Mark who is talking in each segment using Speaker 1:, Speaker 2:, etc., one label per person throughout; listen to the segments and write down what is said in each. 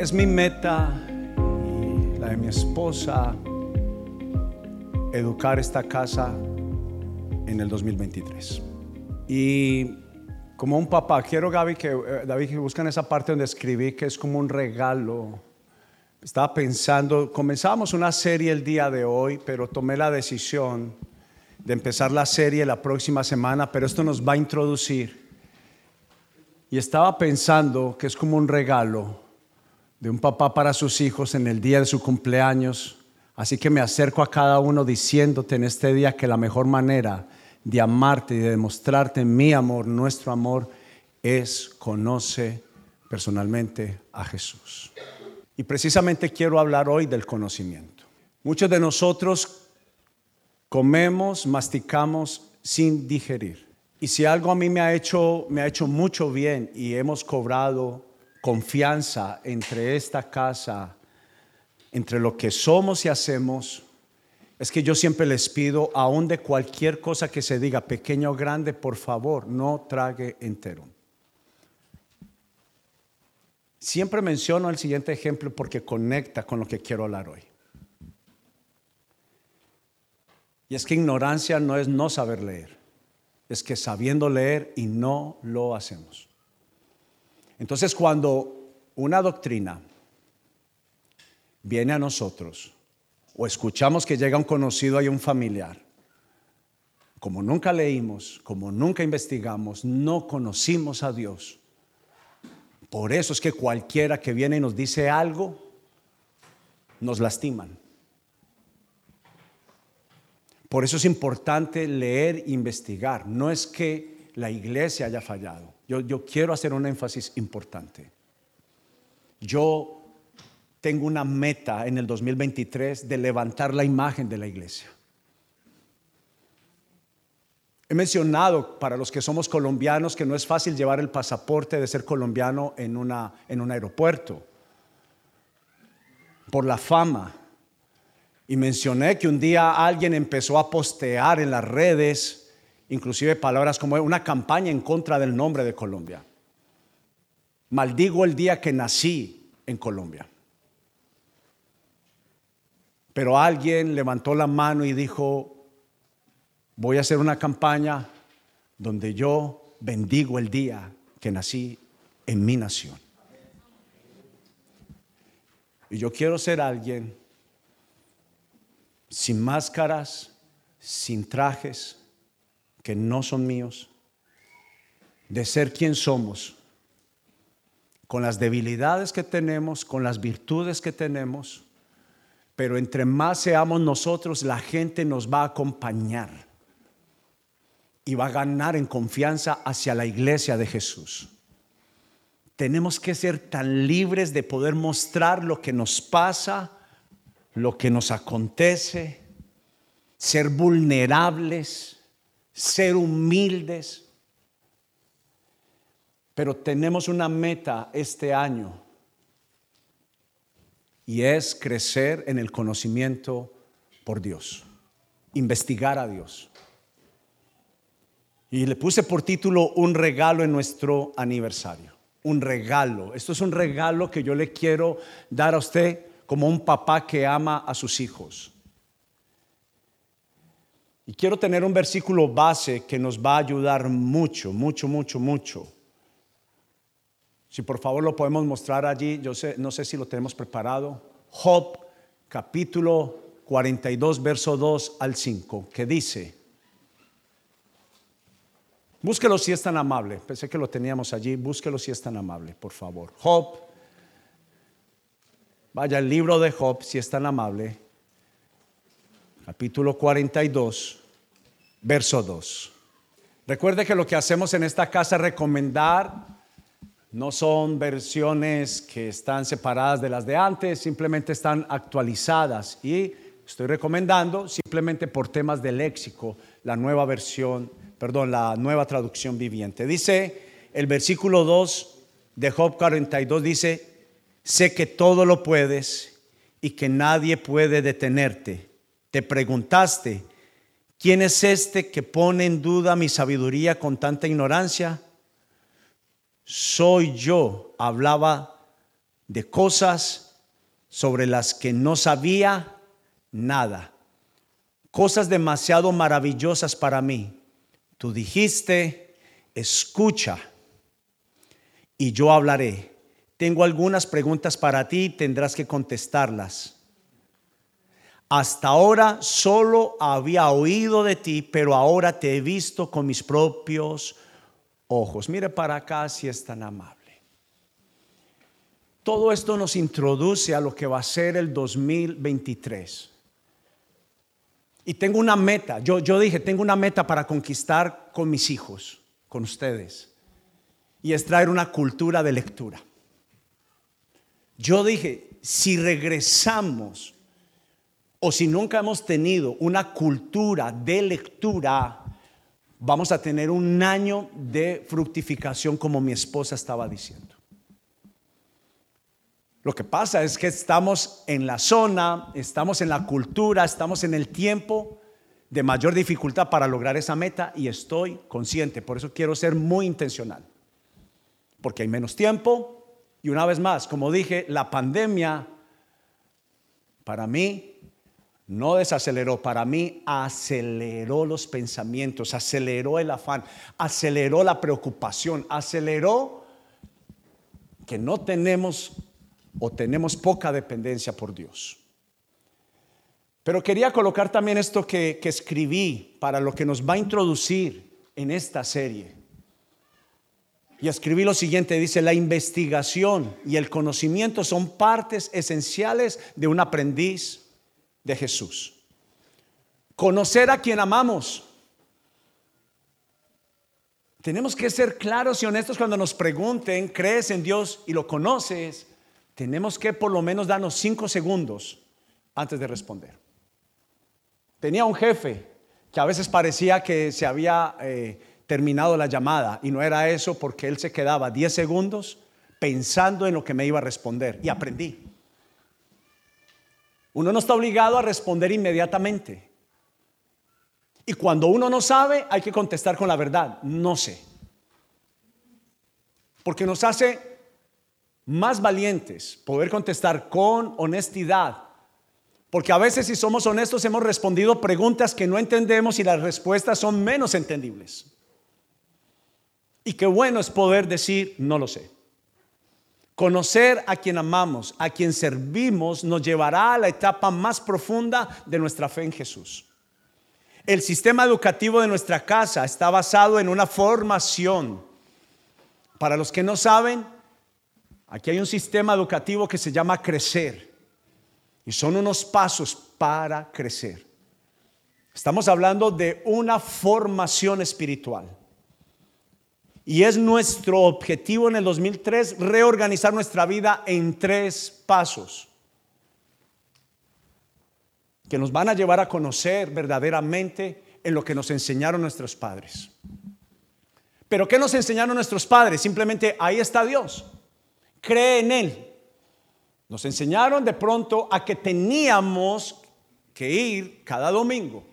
Speaker 1: Es mi meta y la de mi esposa educar esta casa en el 2023. Y como un papá, quiero Gaby que, eh, David, que buscan esa parte donde escribí que es como un regalo. Estaba pensando, comenzamos una serie el día de hoy, pero tomé la decisión de empezar la serie la próxima semana, pero esto nos va a introducir. Y estaba pensando que es como un regalo de un papá para sus hijos en el día de su cumpleaños. Así que me acerco a cada uno diciéndote en este día que la mejor manera de amarte y de demostrarte mi amor, nuestro amor, es conoce personalmente a Jesús. Y precisamente quiero hablar hoy del conocimiento. Muchos de nosotros comemos, masticamos sin digerir. Y si algo a mí me ha hecho, me ha hecho mucho bien y hemos cobrado confianza entre esta casa, entre lo que somos y hacemos, es que yo siempre les pido, aún de cualquier cosa que se diga, pequeño o grande, por favor, no trague entero. Siempre menciono el siguiente ejemplo porque conecta con lo que quiero hablar hoy. Y es que ignorancia no es no saber leer, es que sabiendo leer y no lo hacemos. Entonces cuando una doctrina viene a nosotros o escuchamos que llega un conocido y un familiar, como nunca leímos, como nunca investigamos, no conocimos a Dios. Por eso es que cualquiera que viene y nos dice algo, nos lastiman. Por eso es importante leer e investigar. No es que la iglesia haya fallado. Yo, quiero hacer un énfasis importante. Yo tengo una meta en el 2023 de levantar la imagen de la iglesia. He mencionado para los que somos colombianos que no es fácil llevar el pasaporte de ser colombiano en, una, en un aeropuerto por la fama. Y mencioné que un día alguien empezó a postear en las redes inclusive palabras como una campaña en contra del nombre de Colombia. Maldigo el día que nací en Colombia. Pero alguien levantó la mano y dijo, voy a hacer una campaña donde yo bendigo el día que nací en mi nación. Y yo quiero ser alguien sin máscaras, sin trajes, que no son míos, de ser quien somos, con las debilidades que tenemos, con las virtudes que tenemos, pero entre más seamos nosotros, la gente nos va a acompañar y va a ganar en confianza hacia la iglesia de Jesús. Tenemos que ser tan libres de poder mostrar lo que nos pasa, lo que nos acontece, ser vulnerables ser humildes. Pero tenemos una meta este año y es crecer en el conocimiento por Dios, investigar a Dios. Y le puse por título un regalo en nuestro aniversario. Un regalo. Esto es un regalo que yo le quiero dar a usted como un papá que ama a sus hijos. Y quiero tener un versículo base que nos va a ayudar mucho, mucho, mucho, mucho. Si por favor lo podemos mostrar allí, yo no sé si lo tenemos preparado. Job capítulo 42, verso 2 al 5, que dice, búsquelo si es tan amable, pensé que lo teníamos allí, búsquelo si es tan amable, por favor. Job, vaya el libro de Job si es tan amable, capítulo 42, verso 2. Recuerde que lo que hacemos en esta casa recomendar, no son versiones que están separadas de las de antes, simplemente están actualizadas y estoy recomendando simplemente por temas de léxico la nueva versión, perdón, la nueva traducción viviente. Dice el versículo 2 de Job 42 dice, sé que todo lo puedes y que nadie puede detenerte. Te preguntaste, ¿Quién es este que pone en duda mi sabiduría con tanta ignorancia? Soy yo, hablaba de cosas sobre las que no sabía nada, cosas demasiado maravillosas para mí. Tú dijiste, escucha y yo hablaré. Tengo algunas preguntas para ti, tendrás que contestarlas. Hasta ahora solo había oído de ti, pero ahora te he visto con mis propios ojos. Mire para acá si es tan amable. Todo esto nos introduce a lo que va a ser el 2023. Y tengo una meta. Yo, yo dije, tengo una meta para conquistar con mis hijos, con ustedes. Y es traer una cultura de lectura. Yo dije, si regresamos o si nunca hemos tenido una cultura de lectura, vamos a tener un año de fructificación como mi esposa estaba diciendo. Lo que pasa es que estamos en la zona, estamos en la cultura, estamos en el tiempo de mayor dificultad para lograr esa meta y estoy consciente, por eso quiero ser muy intencional, porque hay menos tiempo y una vez más, como dije, la pandemia para mí no desaceleró, para mí aceleró los pensamientos, aceleró el afán, aceleró la preocupación, aceleró que no tenemos o tenemos poca dependencia por Dios. Pero quería colocar también esto que, que, escribí para lo que nos va a introducir en esta serie. Y escribí lo siguiente, dice, la investigación y el conocimiento son partes esenciales de un aprendiz Jesús. Conocer a quien amamos. Tenemos que ser claros y honestos cuando nos pregunten, ¿crees en Dios y lo conoces? tenemos que por lo menos darnos cinco segundos antes de responder. Tenía un jefe que a veces parecía que se había eh, terminado la llamada y no era eso porque él se quedaba diez segundos pensando en lo que me iba a responder y aprendí. Uno no está obligado a responder inmediatamente. Y cuando uno no sabe, hay que contestar con la verdad, no sé. Porque nos hace más valientes, poder contestar con honestidad. Porque a veces si somos honestos hemos respondido preguntas que no entendemos y las respuestas son menos entendibles. Y qué bueno es poder decir, no lo sé. Conocer a quien amamos, a quien servimos, nos llevará a la etapa más profunda de nuestra fe en Jesús. El sistema educativo de nuestra casa está basado en una formación. Para los que no saben, Aquí hay un sistema educativo que se llama crecer. Y son unos pasos para crecer. Estamos hablando de una formación espiritual. Y es nuestro objetivo en el 2003 reorganizar nuestra vida en tres pasos que nos van a llevar a conocer verdaderamente en lo que nos enseñaron nuestros padres. Pero ¿qué nos enseñaron nuestros padres? Simplemente ahí está Dios cree en Él. Nos enseñaron de pronto a que teníamos que ir cada domingo,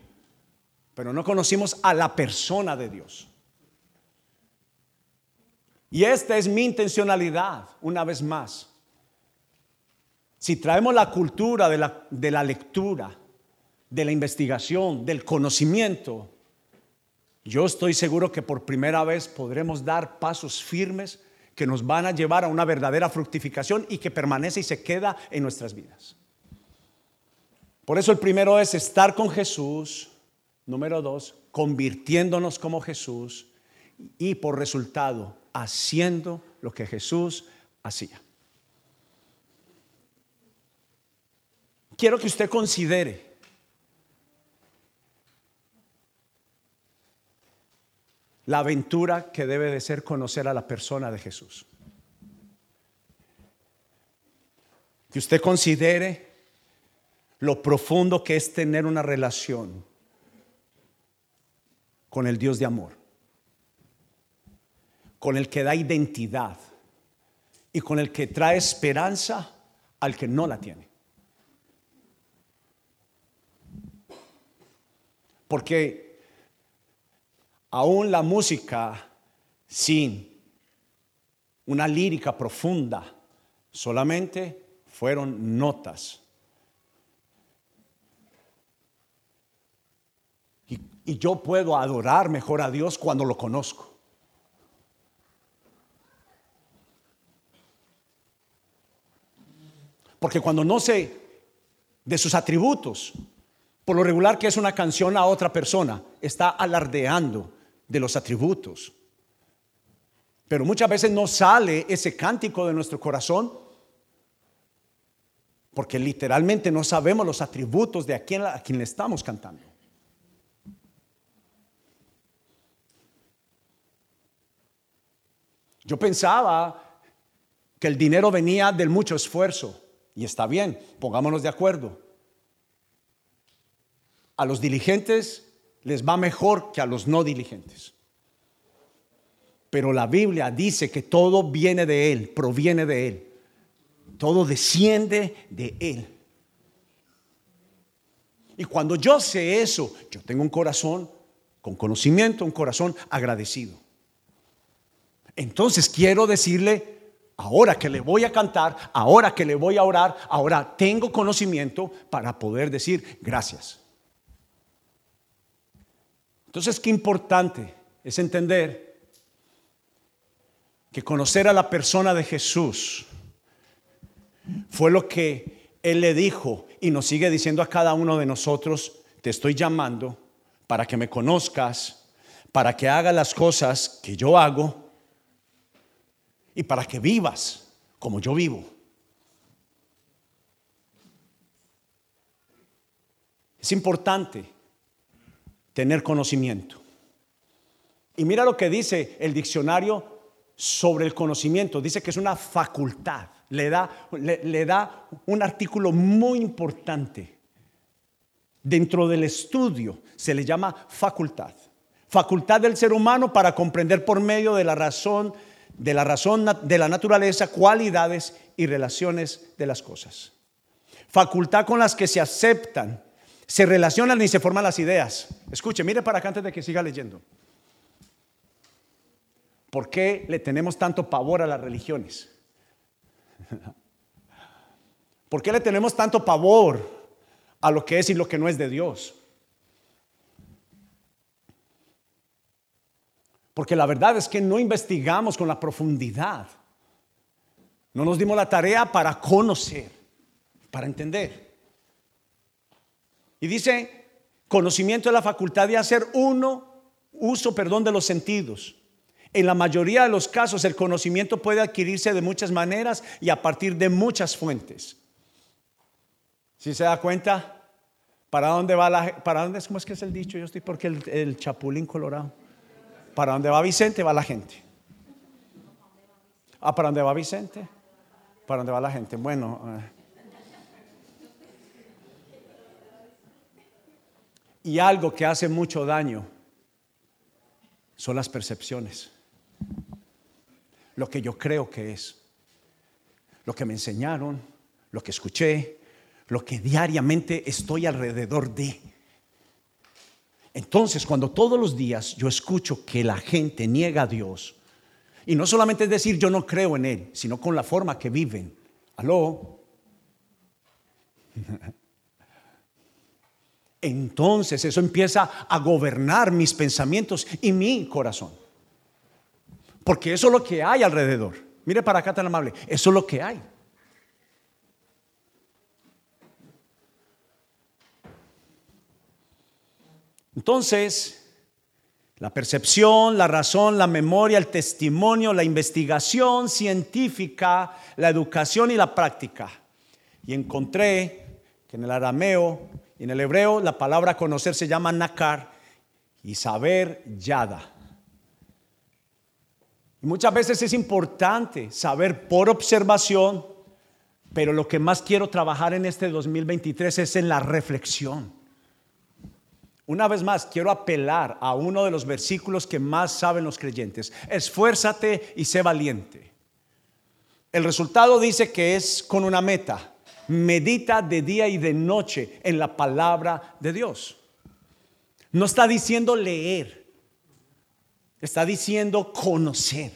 Speaker 1: pero no conocimos a la persona de Dios. Y esta es mi intencionalidad, una vez más. Si traemos la cultura de la, de la lectura, de la investigación, del conocimiento, yo estoy seguro que por primera vez podremos dar pasos firmes que nos van a llevar a una verdadera fructificación y que permanece y se queda en nuestras vidas. Por eso el primero es estar con Jesús. Número dos, convirtiéndonos como Jesús. Y por resultado, haciendo lo que Jesús hacía. Quiero que usted considere la aventura que debe de ser conocer a la persona de Jesús. Que usted considere lo profundo que es tener una relación con el Dios de amor, con el que da identidad y con el que trae esperanza al que no la tiene. Porque aún la música sin una lírica profunda Solamente fueron notas. Y, y yo puedo adorar mejor a Dios cuando lo conozco. Porque cuando no sé de sus atributos, por lo regular que es una canción a otra persona, está alardeando de los atributos. Pero muchas veces no sale ese cántico de nuestro corazón porque literalmente no sabemos los atributos de a quien, a quien le estamos cantando. Yo pensaba que el dinero venía del mucho esfuerzo. Y está bien, pongámonos de acuerdo. A los diligentes les va mejor que a los no diligentes. Pero la Biblia dice que todo viene de Él, proviene de Él. Todo desciende de Él. Y cuando yo sé eso, yo tengo un corazón con conocimiento, un corazón agradecido. Entonces quiero decirle ahora que le voy a cantar, ahora que le voy a orar, ahora tengo conocimiento para poder decir gracias. Entonces, qué importante es entender que conocer a la persona de Jesús fue lo que Él le dijo y nos sigue diciendo a cada uno de nosotros, te estoy llamando para que me conozcas, para que haga las cosas que yo hago y para que vivas como yo vivo. Es importante tener conocimiento. Y mira lo que dice el diccionario sobre el conocimiento. Dice que es una facultad. Le da, le, da un artículo muy importante. Dentro del estudio se le llama facultad. Facultad del ser humano para comprender por medio de la razón de la razón de la naturaleza, cualidades y relaciones de las cosas. Facultad con las que se aceptan, se relacionan y se forman las ideas. Escuche, mire para acá antes de que siga leyendo. ¿Por qué le tenemos tanto pavor a las religiones? ¿Por qué le tenemos tanto pavor a lo que es y lo que no es de Dios? Porque la verdad es que no investigamos con la profundidad. No nos dimos la tarea para conocer, para entender. Y dice, conocimiento es la facultad de hacer uno, uso, perdón, de los sentidos. En la mayoría de los casos el conocimiento puede adquirirse de muchas maneras y a partir de muchas fuentes. Si se da cuenta, ¿para dónde va la para dónde cómo es que es el dicho? Yo estoy porque el chapulín colorado. Para dónde va Vicente va la gente. Ah, para dónde va Vicente. Para dónde va la gente. Bueno. Eh. Y algo que hace mucho daño son las percepciones. Lo que yo creo que es. Lo que me enseñaron, lo que escuché, lo que diariamente estoy alrededor de. Entonces, cuando todos los días yo escucho que la gente niega a Dios, y no solamente es decir yo no creo en Él, sino con la forma que viven. Aló. Entonces eso empieza a gobernar mis pensamientos y mi corazón. Porque eso es lo que hay alrededor. Mire para acá tan amable. Eso es lo que hay. Entonces, la percepción, la razón, la memoria, el testimonio, la investigación científica, la educación y la práctica. Y encontré que en el arameo y en el hebreo la palabra conocer se llama nakar y saber yada. Y muchas veces es importante saber por observación, pero lo que más quiero trabajar en este 2023 es en la reflexión. Una vez más, quiero apelar a uno de los versículos que más saben los creyentes. Esfuérzate y sé valiente. El resultado dice que es con una meta. Medita de día y de noche en la palabra de Dios. No está diciendo leer, está diciendo conocer.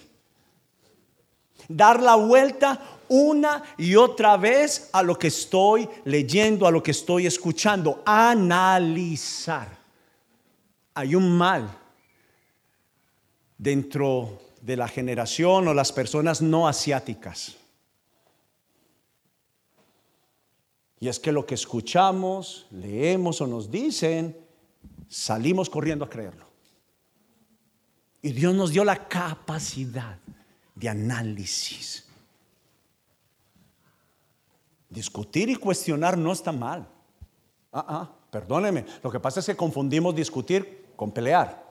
Speaker 1: Dar la vuelta una y otra vez a lo que estoy leyendo, a lo que estoy escuchando. Analizar. Hay un mal dentro de la generación o las personas no asiáticas. Y es que lo que escuchamos, leemos o nos dicen, salimos corriendo a creerlo. Y Dios nos dio la capacidad de análisis. Discutir y cuestionar no está mal. Ah, ah, perdóneme. Lo que pasa es que confundimos discutir con pelear.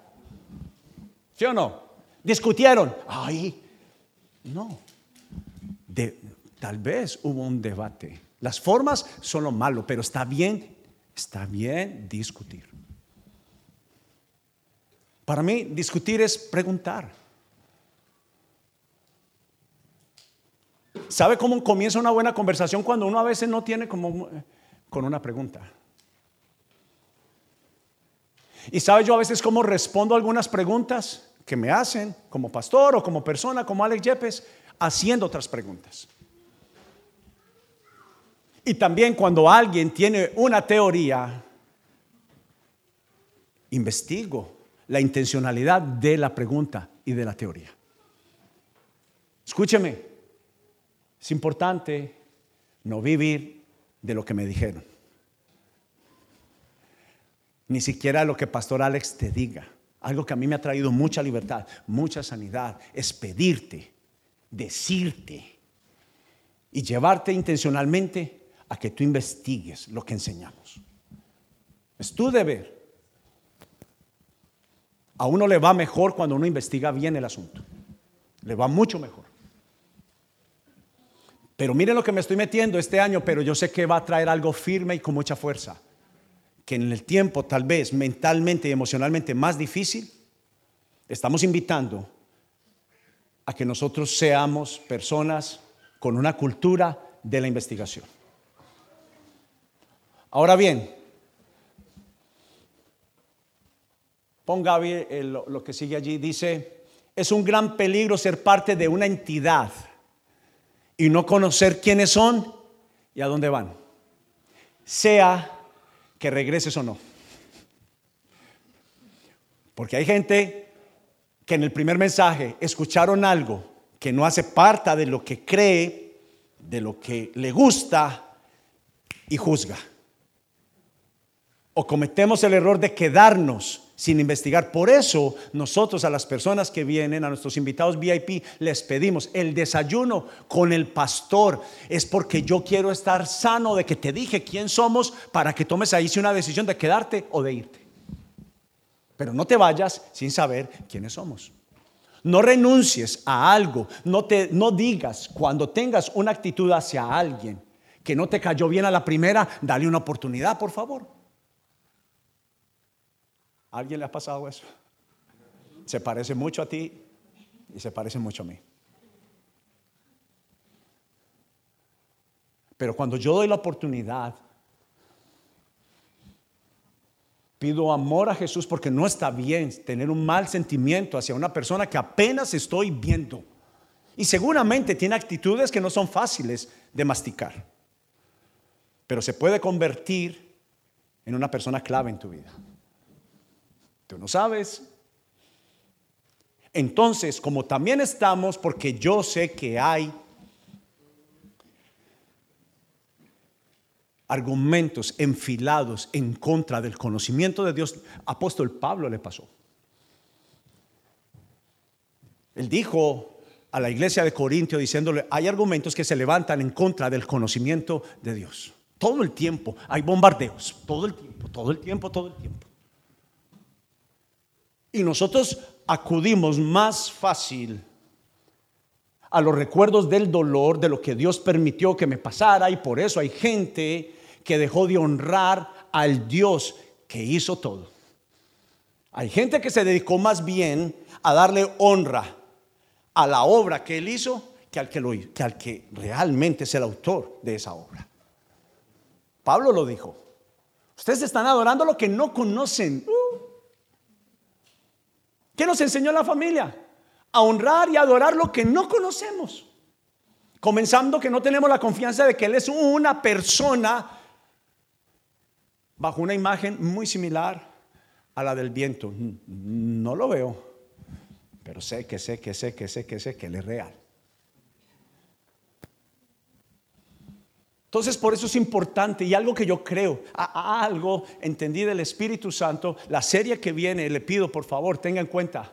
Speaker 1: ¿Sí o no? Discutieron. Ay, no. tal vez hubo un debate. Las formas son lo malo, pero está bien, está bien discutir. Para mí, discutir es preguntar. ¿Sabe cómo comienza una buena conversación cuando uno a veces no tiene como con una pregunta? Y sabe yo a veces cómo respondo algunas preguntas que me hacen como pastor o como persona, como Alex Yepes, haciendo otras preguntas. Y también cuando alguien tiene una teoría, investigo la intencionalidad de la pregunta y de la teoría. Escúcheme, es importante no vivir de lo que me dijeron. Ni siquiera lo que Pastor Alex te diga. Algo que a mí me ha traído mucha libertad, mucha sanidad, es pedirte, decirte y llevarte intencionalmente a que tú investigues lo que enseñamos. Es tu deber. A uno le va mejor cuando uno investiga bien el asunto. Le va mucho mejor. Pero miren lo que me estoy metiendo este año, pero yo sé que va a traer algo firme y con mucha fuerza. Que en el tiempo tal vez mentalmente y emocionalmente más difícil, estamos invitando a que nosotros seamos personas con una cultura de la investigación. Ahora bien, ponga lo, lo que sigue allí, dice, es un gran peligro ser parte de una entidad y no conocer quiénes son y a dónde van, sea que regreses o no. Porque hay gente que en el primer mensaje escucharon algo que no hace parte de lo que cree, de lo que le gusta y juzga. O cometemos el error de quedarnos sin investigar. Por eso nosotros a las personas que vienen, a nuestros invitados VIP, les pedimos el desayuno con el pastor. Es porque yo quiero estar sano de que te dije quién somos para que tomes ahí una decisión de quedarte o de irte. Pero no te vayas sin saber quiénes somos. No renuncies a algo, no te no digas cuando tengas una actitud hacia alguien que no te cayó bien a la primera, dale una oportunidad, por favor alguien le ha pasado eso? Se parece mucho a ti y se parece mucho a mí. Pero cuando yo doy la oportunidad, pido amor a Jesús porque no está bien tener un mal sentimiento hacia una persona que apenas estoy viendo. Y seguramente tiene actitudes que no son fáciles de masticar. Pero se puede convertir en una persona clave en tu vida. Tú no sabes. Entonces, como también estamos, porque yo sé que hay argumentos enfilados en contra del conocimiento de Dios, apóstol Pablo le pasó. Él dijo a la iglesia de Corintio diciéndole, hay argumentos que se levantan en contra del conocimiento de Dios. Todo el tiempo hay bombardeos, todo el tiempo, todo el tiempo, todo el tiempo. Y nosotros acudimos más fácil a los recuerdos del dolor, de lo que Dios permitió que me pasara, y por eso hay gente que dejó de honrar al Dios que hizo todo. Hay gente que se dedicó más bien a darle honra a la obra que él hizo que al que, al que realmente es el autor de esa obra. Pablo lo dijo. Ustedes están adorando lo que no conocen. ¿Qué nos enseñó la familia? A honrar y adorar lo que no conocemos. Comenzando que no tenemos la confianza de que Él es una persona bajo una imagen muy similar a la del viento. No lo veo, pero sé que sé que sé que sé que sé que Él es real. Entonces, por eso es importante y algo que yo creo, algo entendí del Espíritu Santo, la serie que viene, le pido por favor, tenga en cuenta,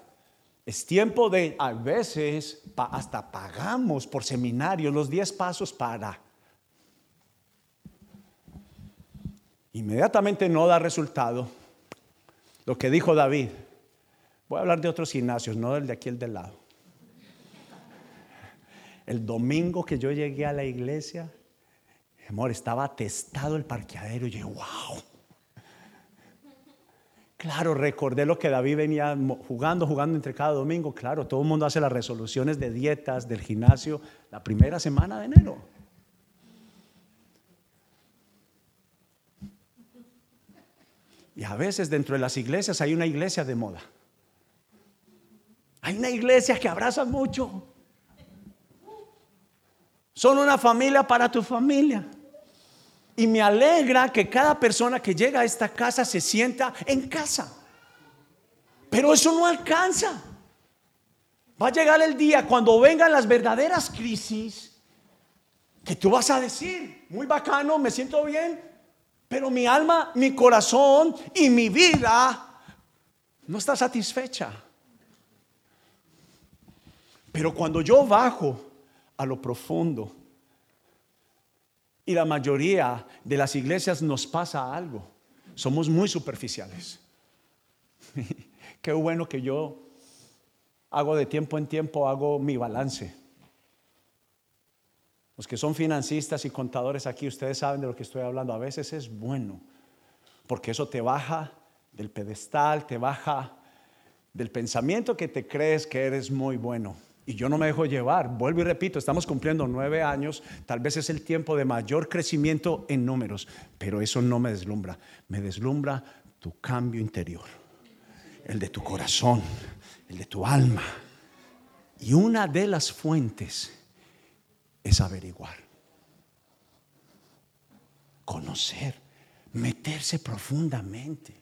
Speaker 1: es tiempo de, a veces, hasta pagamos por seminario los 10 pasos para. Inmediatamente no da resultado. Lo que dijo David, voy a hablar de otros gimnasios, no del de aquí, el del lado. El domingo que yo llegué a la iglesia, Amor, estaba atestado el parqueadero y yo, wow. Claro, recordé lo que David venía jugando, jugando entre cada domingo. Claro, todo el mundo hace las resoluciones de dietas del gimnasio la primera semana de enero. Y a veces dentro de las iglesias hay una iglesia de moda. Hay una iglesia que abraza mucho. Son una familia para tu familia. Y me alegra que cada persona que llega a esta casa se sienta en casa. Pero eso no alcanza. Va a llegar el día cuando vengan las verdaderas crisis que tú vas a decir, muy bacano, me siento bien, pero mi alma, mi corazón y mi vida no está satisfecha. Pero cuando yo bajo a lo profundo, y la mayoría de las iglesias nos pasa algo. Somos muy superficiales. Qué bueno que yo hago de tiempo en tiempo, hago mi balance. Los que son financistas y contadores aquí, ustedes saben de lo que estoy hablando. A veces es bueno, porque eso te baja del pedestal, te baja del pensamiento que te crees que eres muy bueno. Y yo no me dejo llevar. Vuelvo y repito, estamos cumpliendo nueve años. Tal vez es el tiempo de mayor crecimiento en números, pero eso no me deslumbra. Me deslumbra tu cambio interior, el de tu corazón, el de tu alma. Y una de las fuentes es averiguar, conocer, meterse profundamente.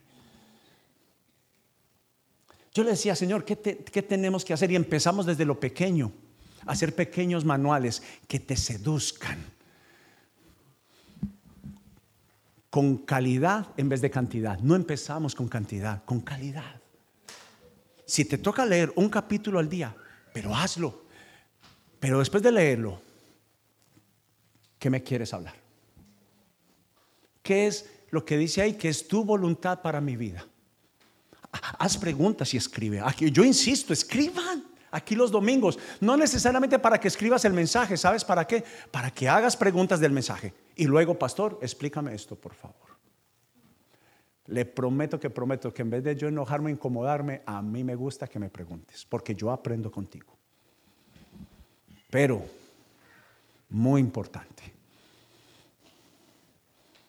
Speaker 1: Yo le decía, Señor, ¿qué, tenemos que hacer? Y empezamos desde lo pequeño, hacer pequeños manuales que te seduzcan. Con calidad en vez de cantidad. No empezamos con cantidad, con calidad. Si te toca leer un capítulo al día, pero hazlo. Pero después de leerlo, ¿qué me quieres hablar? ¿Qué es lo que dice ahí que es tu voluntad para mi vida? Haz preguntas y escribe. Aquí, yo insisto, escriban aquí los domingos. No necesariamente para que escribas el mensaje, ¿sabes para qué? Para que hagas preguntas del mensaje. Y luego, pastor, explícame esto, por favor. Le prometo que prometo que en vez de yo enojarme, incomodarme, a mí me gusta que me preguntes, porque yo aprendo contigo. Pero, muy importante,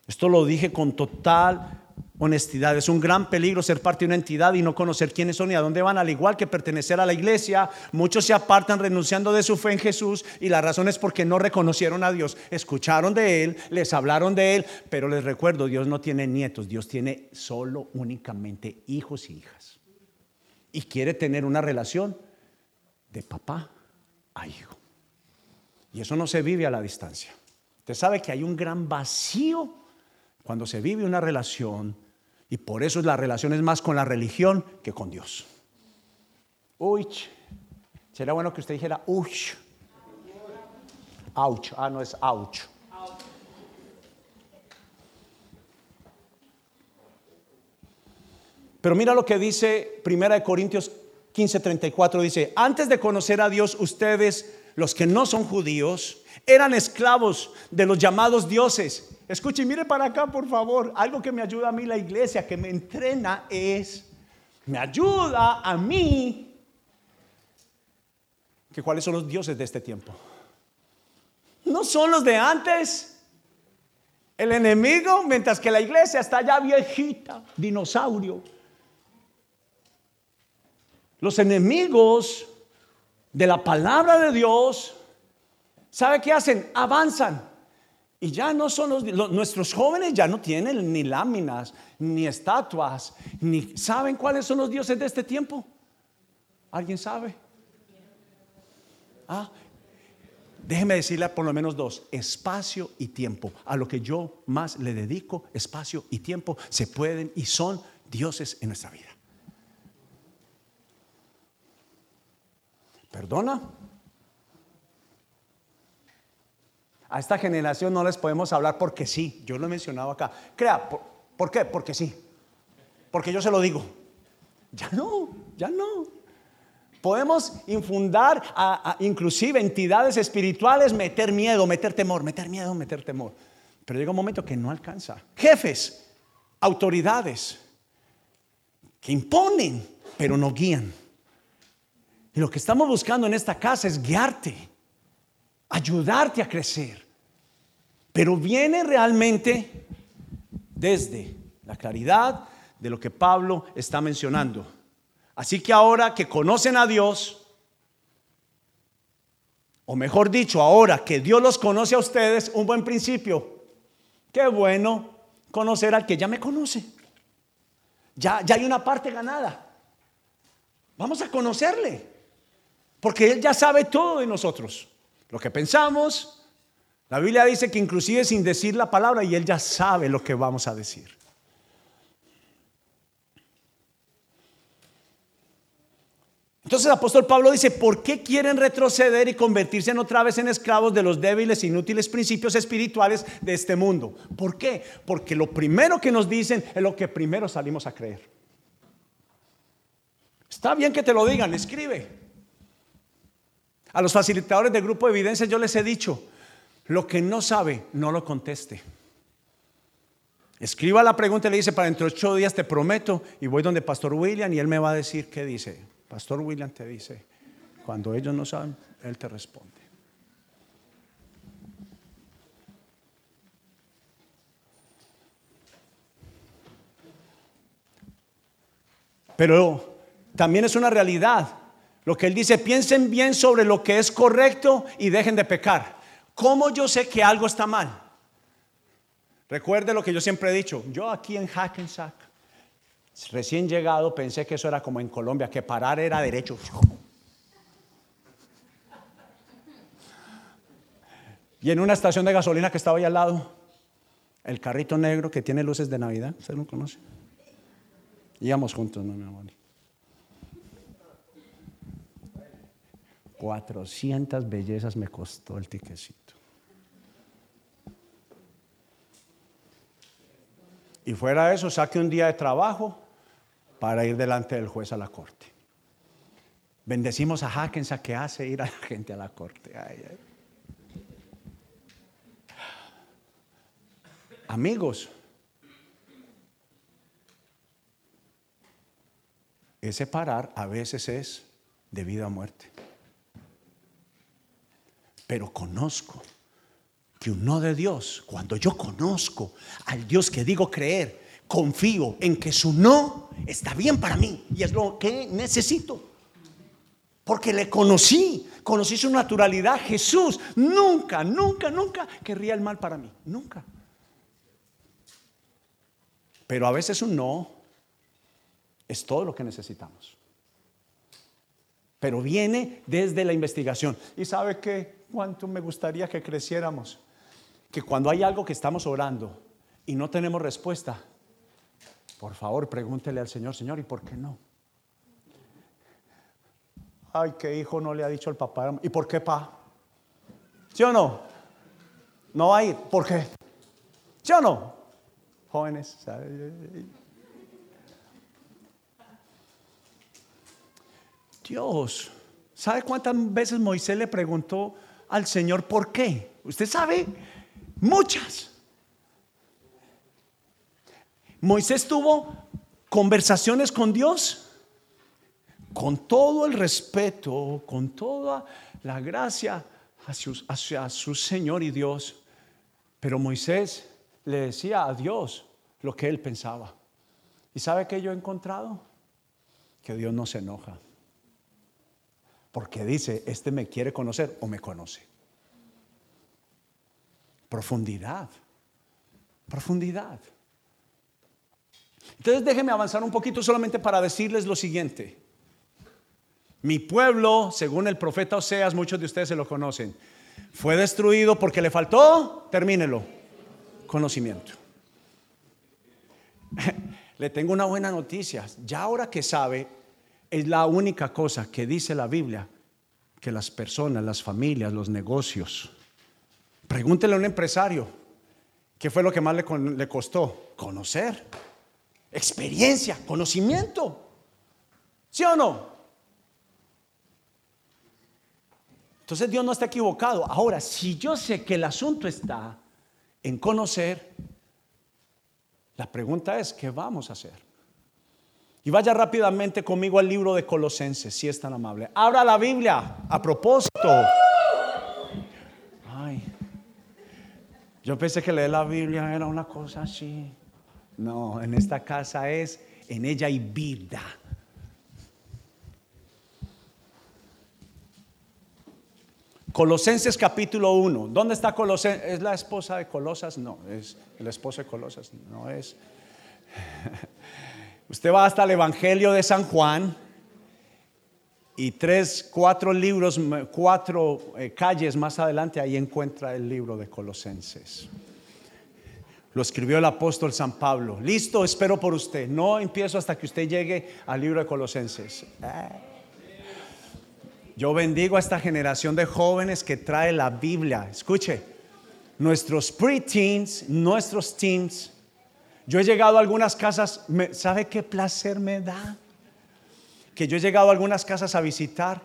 Speaker 1: esto lo dije con total honestidad. Es un gran peligro ser parte de una entidad y no conocer quiénes son y a dónde van, al igual que pertenecer a la iglesia. Muchos se apartan renunciando de su fe en Jesús y la razón es porque no reconocieron a Dios. Escucharon de Él, les hablaron de Él, pero les recuerdo, Dios no tiene nietos, Dios tiene solo únicamente hijos y hijas. Y quiere tener una relación de papá a hijo. Y eso no se vive a la distancia. Usted sabe que hay un gran vacío cuando se vive una relación y por eso la relación es más con la religión que con Dios. Uy, sería bueno que usted dijera, uy. Ouch. Ah, no es ouch. Pero mira lo que dice Primera de Corintios 15:34 dice, "Antes de conocer a Dios, ustedes, los que no son judíos, eran esclavos de los llamados dioses Escuche, mire para acá, por favor. Algo que me ayuda a mí la iglesia, que me entrena, es, me ayuda a mí, que cuáles son los dioses de este tiempo. No son los de antes. El enemigo, mientras que la iglesia está ya viejita, dinosaurio. Los enemigos de la palabra de Dios ¿sabe qué hacen? Avanzan. Y ya no son los, nuestros jóvenes ya no tienen ni láminas, ni estatuas, ni saben cuáles son los dioses de este tiempo. ¿Alguien sabe? Ah, déjeme decirle por lo menos dos, espacio y tiempo. A lo que yo más le dedico, espacio y tiempo, se pueden y son dioses en nuestra vida. ¿Perdona? A esta generación no les podemos hablar porque sí. Yo lo he mencionado acá. Crea, ¿por, qué? Porque sí. Porque yo se lo digo. Ya no, ya no. Podemos infundar a, inclusive entidades espirituales, meter miedo, meter temor, meter miedo, meter temor. Pero llega un momento que no alcanza. Jefes, autoridades, que imponen, pero no guían. Y lo que estamos buscando en esta casa es guiarte ayudarte a crecer. Pero viene realmente desde la claridad de lo que Pablo está mencionando. Así que ahora que conocen a Dios, o mejor dicho, ahora que Dios los conoce a ustedes, un buen principio. Qué bueno conocer al que ya me conoce. Ya, ya hay una parte ganada. Vamos a conocerle, porque Él ya sabe todo de nosotros. Lo que pensamos, la Biblia dice que inclusive sin decir la palabra y Él ya sabe lo que vamos a decir. Entonces el apóstol Pablo dice, ¿por qué quieren retroceder y convertirse en otra vez en esclavos de los débiles, inútiles principios espirituales de este mundo? ¿Por qué? Porque lo primero que nos dicen es lo que primero salimos a creer. Está bien que te lo digan, escribe. A los facilitadores del grupo de evidencia yo les he dicho, lo que no sabe, no lo conteste. Escriba la pregunta y le dice, para dentro de ocho días te prometo, y voy donde Pastor William y él me va a decir qué dice. Pastor William te dice, cuando ellos no saben, él te responde. Pero también es una realidad lo que él dice, piensen bien sobre lo que es correcto y dejen de pecar. ¿Cómo yo sé que algo está mal? Recuerde lo que yo siempre he dicho. Yo aquí en Hackensack, recién llegado, pensé que eso era como en Colombia, que parar era derecho. Y en una estación de gasolina que estaba ahí al lado, el carrito negro que tiene luces de Navidad, ¿usted lo conoce? Íbamos juntos, no, mi amor. 400 bellezas me costó el tiquecito. Y fuera de eso, saque un día de trabajo para ir delante del juez a la corte. Bendecimos a Hackensack que hace ir a la gente a la corte. Amigos, ese parar a veces es de vida a muerte. Pero conozco que un no de Dios, cuando yo conozco al Dios que digo creer, confío en que su no está bien para mí y es lo que necesito. Porque le conocí, conocí su naturalidad. Jesús nunca, nunca, nunca querría el mal para mí. Nunca. Pero a veces un no es todo lo que necesitamos. Pero viene desde la investigación. ¿Y sabe que cuánto me gustaría que creciéramos. Que cuando hay algo que estamos orando y no tenemos respuesta, por favor pregúntele al Señor, Señor, ¿y por qué no? Ay, qué hijo no le ha dicho al papá. ¿Y por qué pa? ¿Sí o no? No va a ir. ¿Por qué? ¿Sí o no? Jóvenes. Dios, ¿sabe cuántas veces Moisés le preguntó al Señor por qué. Usted sabe, muchas. Moisés tuvo conversaciones con Dios con todo el respeto, con toda la gracia hacia, su Señor y Dios. Pero Moisés le decía a Dios lo que él pensaba. ¿Y sabe qué yo he encontrado? Que Dios no se enoja porque dice, este me quiere conocer o me conoce. Profundidad. Profundidad. Entonces déjenme avanzar un poquito solamente para decirles lo siguiente. Mi pueblo, según el profeta Oseas, muchos de ustedes se lo conocen, fue destruido porque le faltó, termínelo, conocimiento. Le tengo una buena noticia. Ya ahora que sabe, es la única cosa que dice la Biblia que las personas, las familias, los negocios. Pregúntele a un empresario, ¿qué fue lo que más le, costó? Conocer, experiencia, conocimiento. ¿Sí o no? Entonces Dios no está equivocado. Ahora, si yo sé que el asunto está en conocer, la pregunta es, ¿qué vamos a hacer? Y vaya rápidamente conmigo al libro de Colosenses, si es tan amable. Abra la Biblia a propósito. Ay, yo pensé que leer la Biblia era una cosa así. No, en esta casa es, en ella hay vida. Colosenses capítulo 1. ¿Dónde está Colosenses? ¿Es la esposa de Colosas? No, es la esposa de Colosas. No es. Usted va hasta el Evangelio de San Juan y tres, cuatro libros, cuatro eh, calles más adelante, ahí encuentra el libro de Colosenses. Lo escribió el apóstol San Pablo. Listo, espero por usted. No empiezo hasta que usted llegue al libro de Colosenses. Eh. Yo bendigo a esta generación de jóvenes que trae la Biblia. Escuche, nuestros pre-teens, nuestros teens. Yo he llegado a algunas casas, ¿sabe qué placer me da? Que yo he llegado a algunas casas a visitar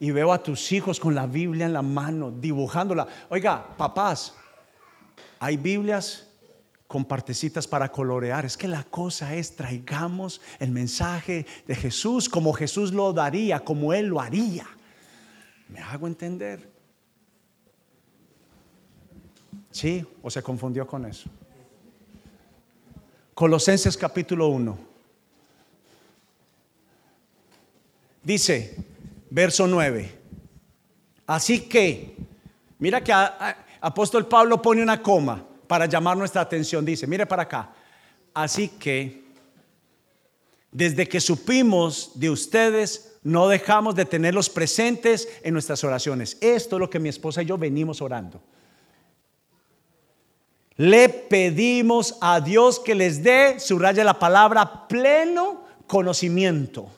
Speaker 1: y veo a tus hijos con la Biblia en la mano, dibujándola. Oiga, papás, hay Biblias con partecitas para colorear. Es que la cosa es, traigamos el mensaje de Jesús como Jesús lo daría, como Él lo haría. ¿Me hago entender? ¿Sí? ¿O se confundió con eso? Colosenses capítulo 1. Dice, verso 9. Así que, mira que apóstol Pablo pone una coma para llamar nuestra atención. Dice, mire para acá. Así que, desde que supimos de ustedes, no dejamos de tenerlos presentes en nuestras oraciones. Esto es lo que mi esposa y yo venimos orando. Le pedimos a Dios que les dé, subraya la palabra, pleno conocimiento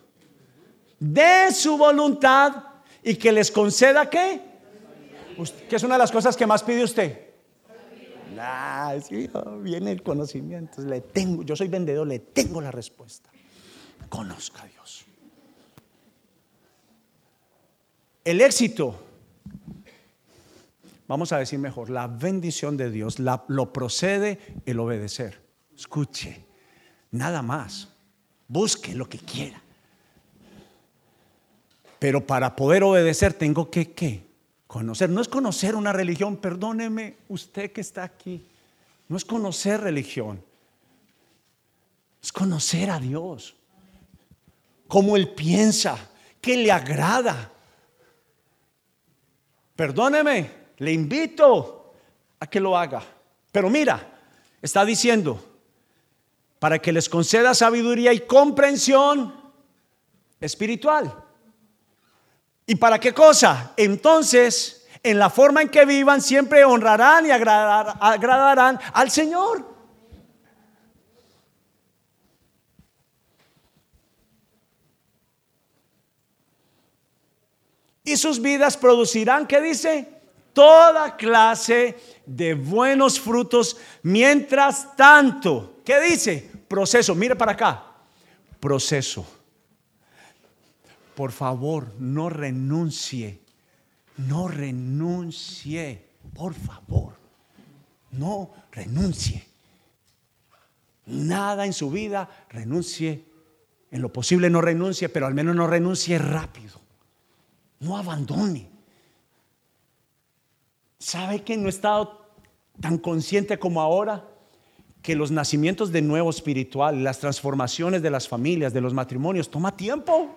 Speaker 1: de su voluntad y que les conceda qué? ¿Qué es una de las cosas que más pide usted? Ah, viene el conocimiento. Le tengo, yo soy vendedor, le tengo la respuesta. Conozca a Dios. El éxito, vamos a decir mejor, la bendición de Dios lo procede el obedecer. Escuche, nada más. Busque lo que quiera. Pero para poder obedecer tengo que qué? Conocer, no es conocer una religión, perdóneme usted que está aquí, no es conocer religión, es conocer a Dios, cómo Él piensa, qué le agrada. Perdóneme, le invito a que lo haga. Pero mira, está diciendo, para que les conceda sabiduría y comprensión espiritual. ¿Y para qué cosa? Entonces, en la forma en que vivan, siempre honrarán y agradarán al Señor. Y sus vidas producirán, ¿qué dice? Toda clase de buenos frutos. Mientras tanto, ¿qué dice? Proceso, mire para acá. Proceso por favor, no renuncie. No renuncie. Por favor, no renuncie. Nada en su vida renuncie. En lo posible no renuncie, pero al menos no renuncie rápido. No abandone. ¿Sabe que no he estado tan consciente como ahora? Que los nacimientos de nuevo espiritual, las transformaciones de las familias, de los matrimonios, toma tiempo.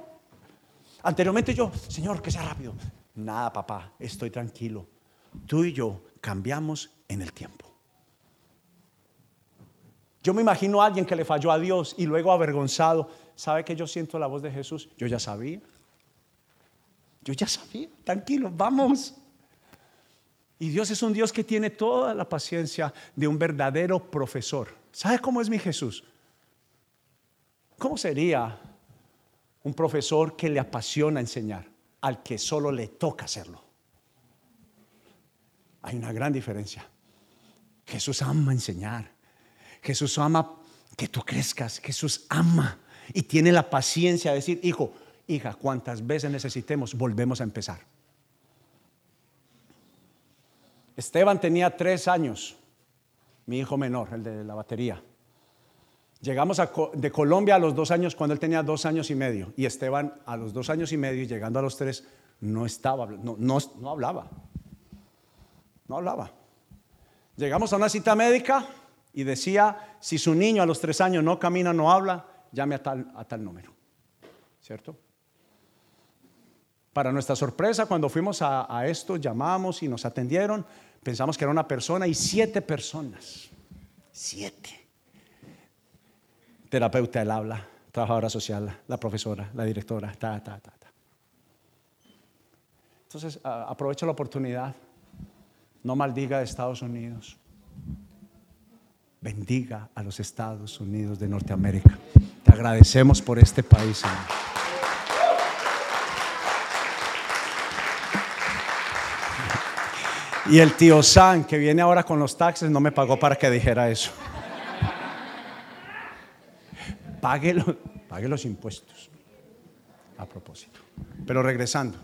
Speaker 1: Anteriormente yo, Señor, que sea rápido. Nada, papá, estoy tranquilo. Tú y yo cambiamos en el tiempo. Yo me imagino a alguien que le falló a Dios y luego avergonzado. ¿Sabe que yo siento la voz de Jesús? Yo ya sabía. Yo ya sabía. Tranquilo, vamos. Y Dios es un Dios que tiene toda la paciencia de un verdadero profesor. ¿Sabe cómo es mi Jesús? ¿Cómo sería un profesor que le apasiona enseñar al que solo le toca hacerlo? Hay una gran diferencia. Jesús ama enseñar. Jesús ama que tú crezcas. Jesús ama y tiene la paciencia de decir, hijo, hija, cuantas veces necesitemos, volvemos a empezar. Esteban tenía tres años, mi hijo menor, el de la batería. Llegamos de Colombia a los dos años cuando él tenía dos años y medio. Y Esteban a los dos años y medio y llegando a los tres no estaba, no, no, no hablaba. No hablaba. Llegamos a una cita médica y decía, si su niño a los tres años no camina, no habla, llame a tal, a tal número. ¿Cierto? Para nuestra sorpresa, cuando fuimos a, esto, llamamos y nos atendieron, pensamos que era una persona y siete personas. Siete. Terapeuta del habla, trabajadora social, la profesora, la directora, ta, ta, ta, ta. Entonces, aprovecho la oportunidad. No maldiga a Estados Unidos bendiga a los Estados Unidos de Norteamérica. Te agradecemos por este país, Señor. Y el tío San, que viene ahora con los taxes, no me pagó para que dijera eso. Pague, pague los impuestos. A propósito. Pero regresando.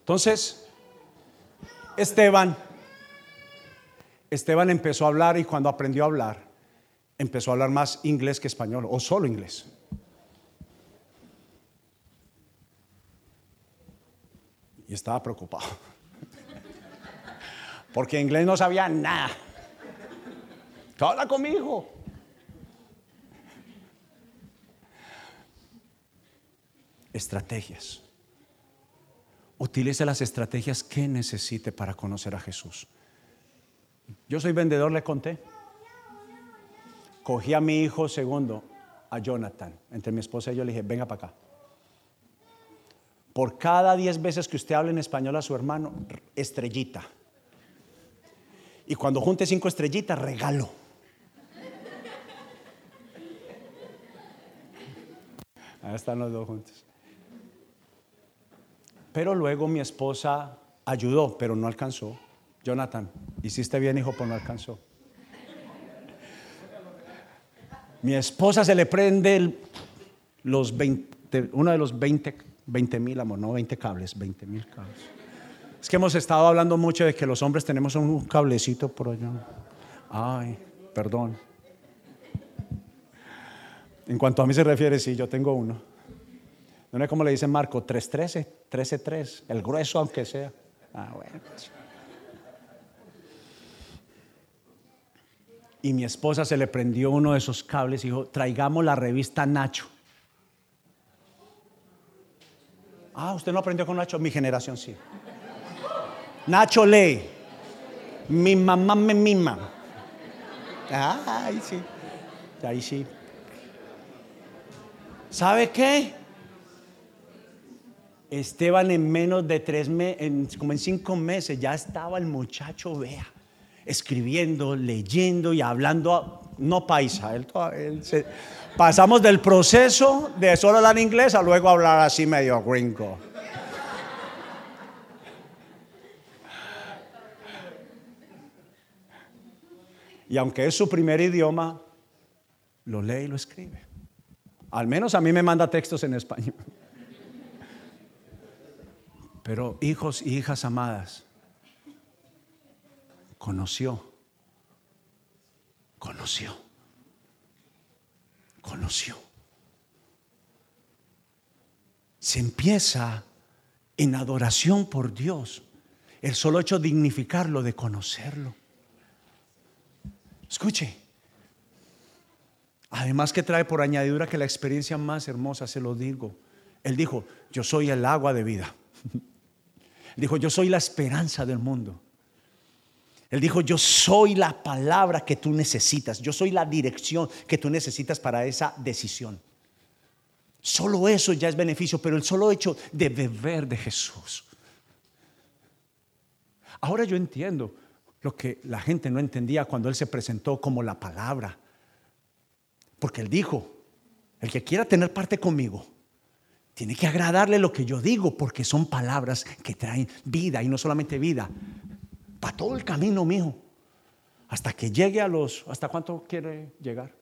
Speaker 1: Entonces, Esteban Esteban empezó a hablar y cuando aprendió a hablar, empezó a hablar más inglés que español, o solo inglés. Y estaba preocupado. Porque inglés no sabía nada. Habla conmigo. Estrategias. Utilice las estrategias que necesite para conocer a Jesús. Yo soy vendedor, le conté. Cogí a mi hijo segundo, a Jonathan, entre mi esposa y yo le dije, venga para acá. Por cada diez veces que usted hable en español a su hermano, estrellita. Y cuando junte cinco estrellitas, regalo. Ahí están los dos juntos. Pero luego mi esposa ayudó, pero no alcanzó. Jonathan, hiciste bien, hijo, pero no alcanzó. Mi esposa se le prende los 20, uno de los 20 mil, amor, no 20 cables, 20 mil cables. Es que hemos estado hablando mucho de que los hombres tenemos un cablecito por allá. Ay, perdón. En cuanto a mí se refiere, sí, yo tengo uno. No es como le dice Marco, 313, 13, el grueso aunque sea. Ah, bueno. Pues. y mi esposa se le prendió uno de esos cables y dijo, traigamos la revista Nacho. Ah, usted no aprendió con Nacho, mi generación sí. Nacho lee, mi mamá me mima. Ah, ahí sí, ahí sí. ¿Sabe qué? Esteban en menos de tres meses, como en cinco meses, ya estaba el muchacho, vea escribiendo, leyendo y hablando, no paisa. pasamos del proceso de solo hablar inglés a luego hablar así medio gringo. Y aunque es su primer idioma, lo lee y lo escribe. Al menos a mí me manda textos en español. Pero hijos y hijas amadas, conoció, conoció, conoció. Se empieza en adoración por Dios. El solo hecho de dignificarlo, de conocerlo. Escuche. Además que trae por añadidura que la experiencia más hermosa, se lo digo. Él dijo, yo soy el agua de vida. Dijo, yo soy la esperanza del mundo.
Speaker 2: Él dijo, yo soy la palabra que tú necesitas, yo soy la dirección que tú necesitas para esa decisión. Solo eso ya es beneficio, pero el solo hecho de beber de Jesús. Ahora yo entiendo lo que la gente no entendía cuando Él se presentó como la palabra. Porque Él dijo, el que quiera tener parte conmigo, tiene que agradarle lo que yo digo, porque son palabras que traen vida y no solamente vida, para todo el camino mío, hasta que llegue a los, ¿hasta cuánto quiere llegar?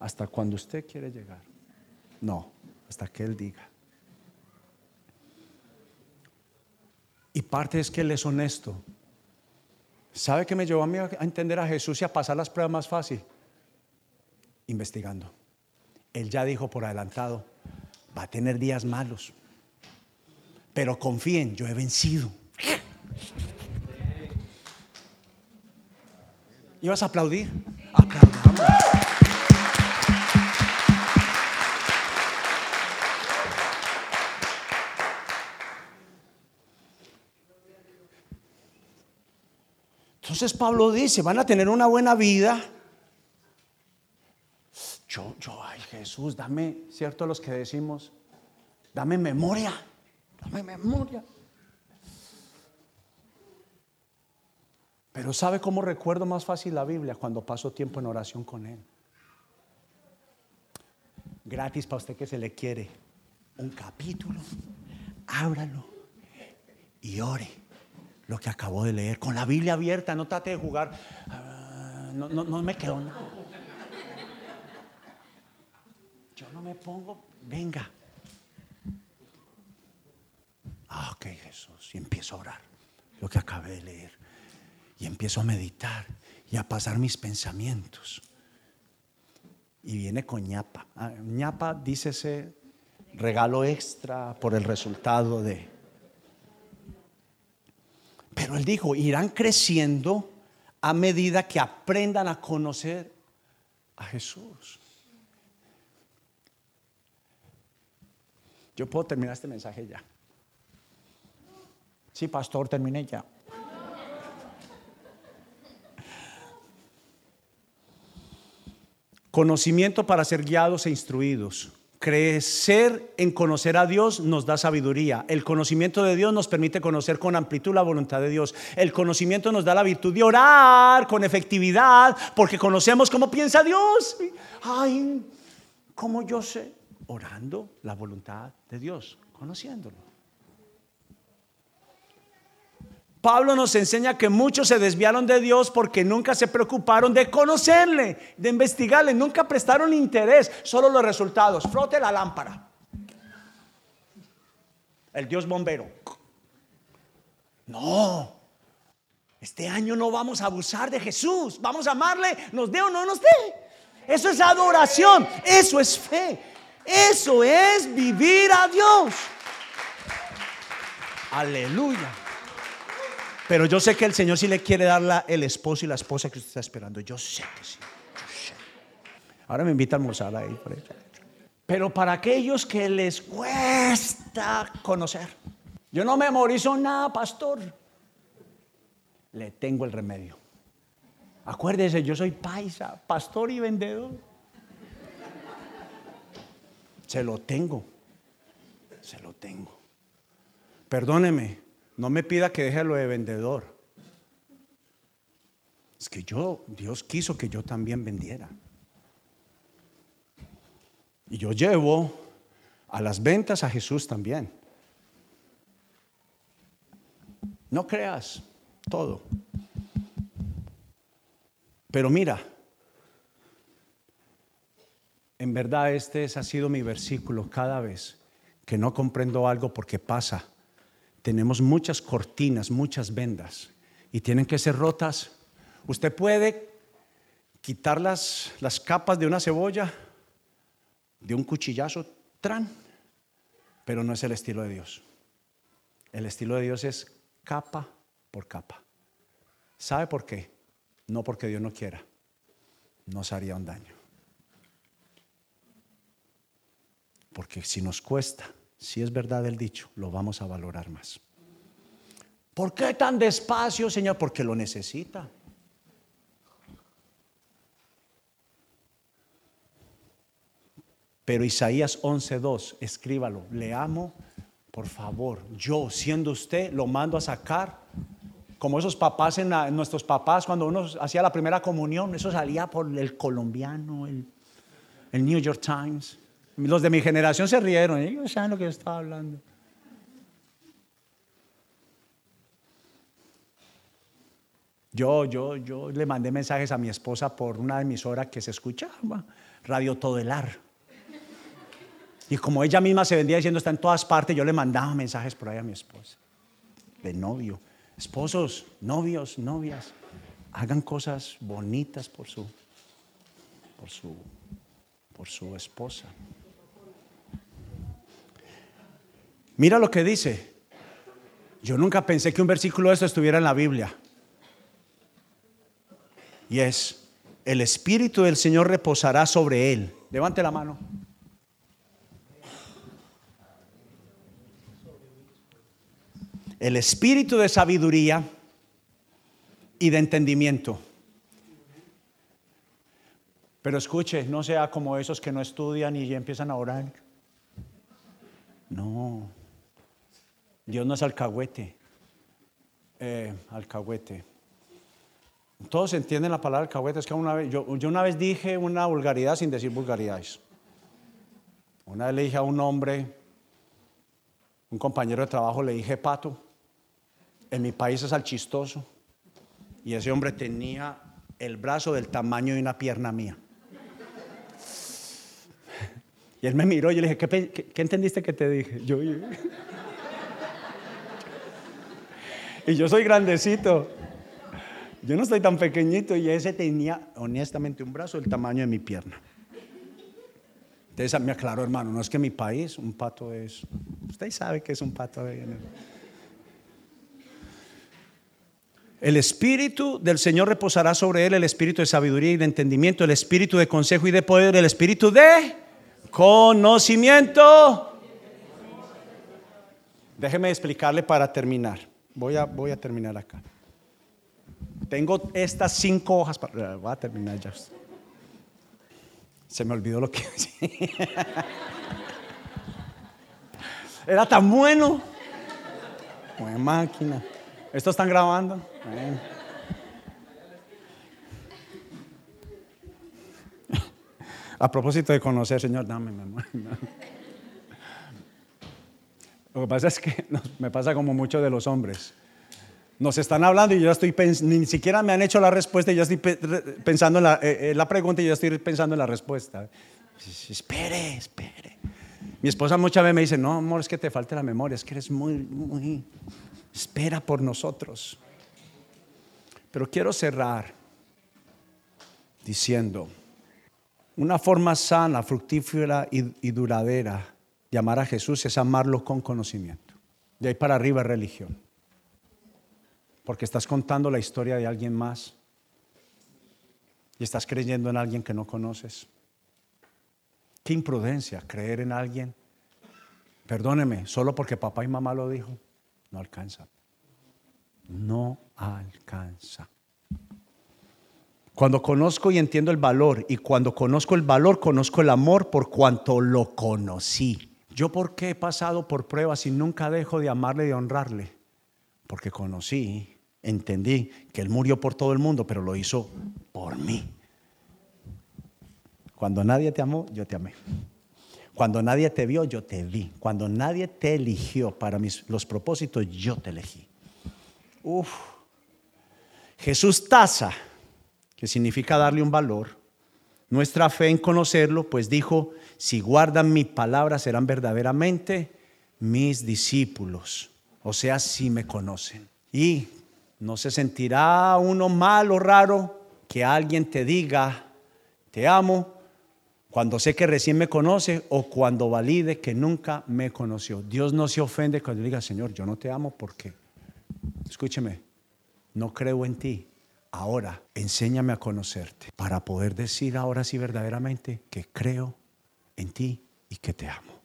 Speaker 2: Hasta cuando usted quiere llegar. No, hasta que Él diga. Y parte es que Él es honesto. ¿Sabe qué me llevó a mí a entender a Jesús y a pasar las pruebas más fácil? Investigando. Él ya dijo por adelantado, va a tener días malos. Pero confíen, yo he vencido. ¿Ibas a aplaudir? Aplaudamos. Entonces Pablo dice, van a tener una buena vida. Yo, yo, ay Jesús, dame, ¿cierto? Los que decimos, dame memoria, dame memoria. Pero ¿sabe cómo recuerdo más fácil la Biblia? Cuando paso tiempo en oración con Él. Gratis para usted que se le quiere. Un capítulo, ábralo y ore lo que acabo de leer. Con la Biblia abierta, no trate de jugar. Ah, no, no, me quedo nada. Yo no me pongo, venga. Ah, ok, Jesús. Y empiezo a orar lo que acabé de leer. Y empiezo a meditar y a pasar mis pensamientos. Y viene con ñapa. Ah, ñapa, dícese regalo extra por el resultado de pero él dijo, irán creciendo a medida que aprendan a conocer a Jesús. Yo puedo terminar este mensaje ya. Sí, pastor, terminé ya. Conocimiento para ser guiados e instruidos. Crecer en conocer a Dios nos da sabiduría. El conocimiento de Dios nos permite conocer con amplitud la voluntad de Dios. El conocimiento nos da la virtud de orar con efectividad porque conocemos cómo piensa Dios. Ay, ¿cómo yo sé? Orando la voluntad de Dios, conociéndolo. Pablo nos enseña que muchos se desviaron de Dios porque nunca se preocuparon de conocerle, de investigarle, nunca prestaron interés, solo los resultados. Frote la lámpara. El Dios bombero. No. Este año no vamos a abusar de Jesús. Vamos a amarle, nos dé o no nos dé. Eso es adoración. Eso es fe. Eso es vivir a Dios. Aleluya. Pero yo sé que el Señor sí le quiere dar el esposo y la esposa que usted está esperando. Yo sé que sí. Ahora me invita a almorzar ahí. Pero para aquellos que les cuesta conocer, yo no memorizo nada, pastor. Le tengo el remedio. Acuérdese, yo soy paisa, pastor y vendedor. Se lo tengo. Se lo tengo. Perdóneme, no me pida que deje lo de vendedor. Es que yo, Dios quiso que yo también vendiera. Y yo llevo a las ventas a Jesús también. No creas todo. Pero mira, en verdad este ha sido mi versículo cada vez que no comprendo algo porque pasa tenemos muchas cortinas, muchas vendas y tienen que ser rotas. Usted puede quitar las, las capas de una cebolla de un cuchillazo, tran, pero no es el estilo de Dios. El estilo de Dios es capa por capa. ¿Sabe por qué? No porque Dios no quiera, nos haría un daño. Porque si nos cuesta si es verdad el dicho, lo vamos a valorar más. ¿Por qué tan despacio, Señor? Porque lo necesita. Pero Isaías 11:2, escríbalo, le amo, por favor. Yo, siendo usted, lo mando a sacar. Como esos papás, en, nuestros papás, cuando uno hacía la primera comunión, eso salía por el colombiano, el, New York Times. Los de mi generación se rieron, ellos saben lo que yo estaba hablando. Yo, yo, yo le mandé mensajes a mi esposa por una emisora que se escuchaba, Radio Todelar. Y como ella misma se vendía diciendo está en todas partes, yo le mandaba mensajes por ahí a mi esposa, de novio. Esposos, novios, novias, hagan cosas bonitas por su, por su, por su esposa. Mira lo que dice. Yo nunca pensé que un versículo de esto estuviera en la Biblia. Y es, el Espíritu del Señor reposará sobre él. Levante la mano. el espíritu de sabiduría y de entendimiento. Pero escuche, no sea como esos que no estudian y ya empiezan a orar. No, Dios no es alcahuete. Eh, alcahuete. Todos entienden la palabra alcahuete. Es que una vez, yo, yo una vez dije una vulgaridad sin decir vulgaridades. Una vez le dije a un hombre, un compañero de trabajo, le dije pato en mi país es al chistoso. Y ese hombre tenía el brazo del tamaño de una pierna mía. Y él me miró y yo le dije, ¿qué, entendiste que te dije? Yo, y yo soy grandecito. Yo no estoy tan pequeñito y ese tenía honestamente un brazo del tamaño de mi pierna. Entonces me aclaró, hermano, no es que mi país, un pato es... Usted sabe que es un pato. De... El espíritu del Señor reposará sobre él, el espíritu de sabiduría y de entendimiento, el espíritu de consejo y de poder, el espíritu de conocimiento. Déjeme explicarle para terminar. Voy a, voy a terminar acá. Tengo estas cinco hojas para... Voy a terminar ya. Se me olvidó lo que... Era tan bueno. Buena máquina. ¿Esto están grabando? A propósito de conocer, Señor, dame, amor. Lo que pasa es que me pasa como muchos de los hombres. Nos están hablando y yo estoy ni siquiera me han hecho la respuesta y yo estoy pensando en la, eh, eh, pregunta y yo estoy pensando en la respuesta. Espere, espere. Mi esposa muchas veces me dice, no, amor, es que te falta la memoria, es que eres muy, muy, espera por nosotros. Pero quiero cerrar diciendo, una forma sana, fructífera y, duradera de amar a Jesús es amarlo con conocimiento. De ahí para arriba es religión. Porque estás contando la historia de alguien más y estás creyendo en alguien que no conoces. Qué imprudencia creer en alguien. Perdóneme, solo porque papá y mamá lo dijo, no alcanza no alcanza. Cuando conozco y entiendo el valor, y cuando conozco el valor, conozco el amor por cuanto lo conocí. Yo por qué he pasado por pruebas y nunca dejo de amarle y de honrarle? Porque conocí, entendí que Él murió por todo el mundo, pero lo hizo por mí. Cuando nadie te amó, yo te amé. Cuando nadie te vio, yo te vi. Cuando nadie te eligió para mis, los propósitos, yo te elegí. Uf. Jesús tasa, que significa darle un valor, nuestra fe en conocerlo, pues dijo, si guardan mi palabra serán verdaderamente mis discípulos, o sea, si me conocen. Y no se sentirá uno mal o raro que alguien te diga, te amo, cuando sé que recién me conoce o cuando valide que nunca me conoció. Dios no se ofende cuando diga, Señor, yo no te amo porque escúcheme, no creo en ti. Ahora, enséñame a conocerte para poder decir ahora sí verdaderamente que creo en ti y que te amo.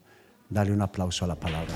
Speaker 2: Dale un aplauso a la palabra.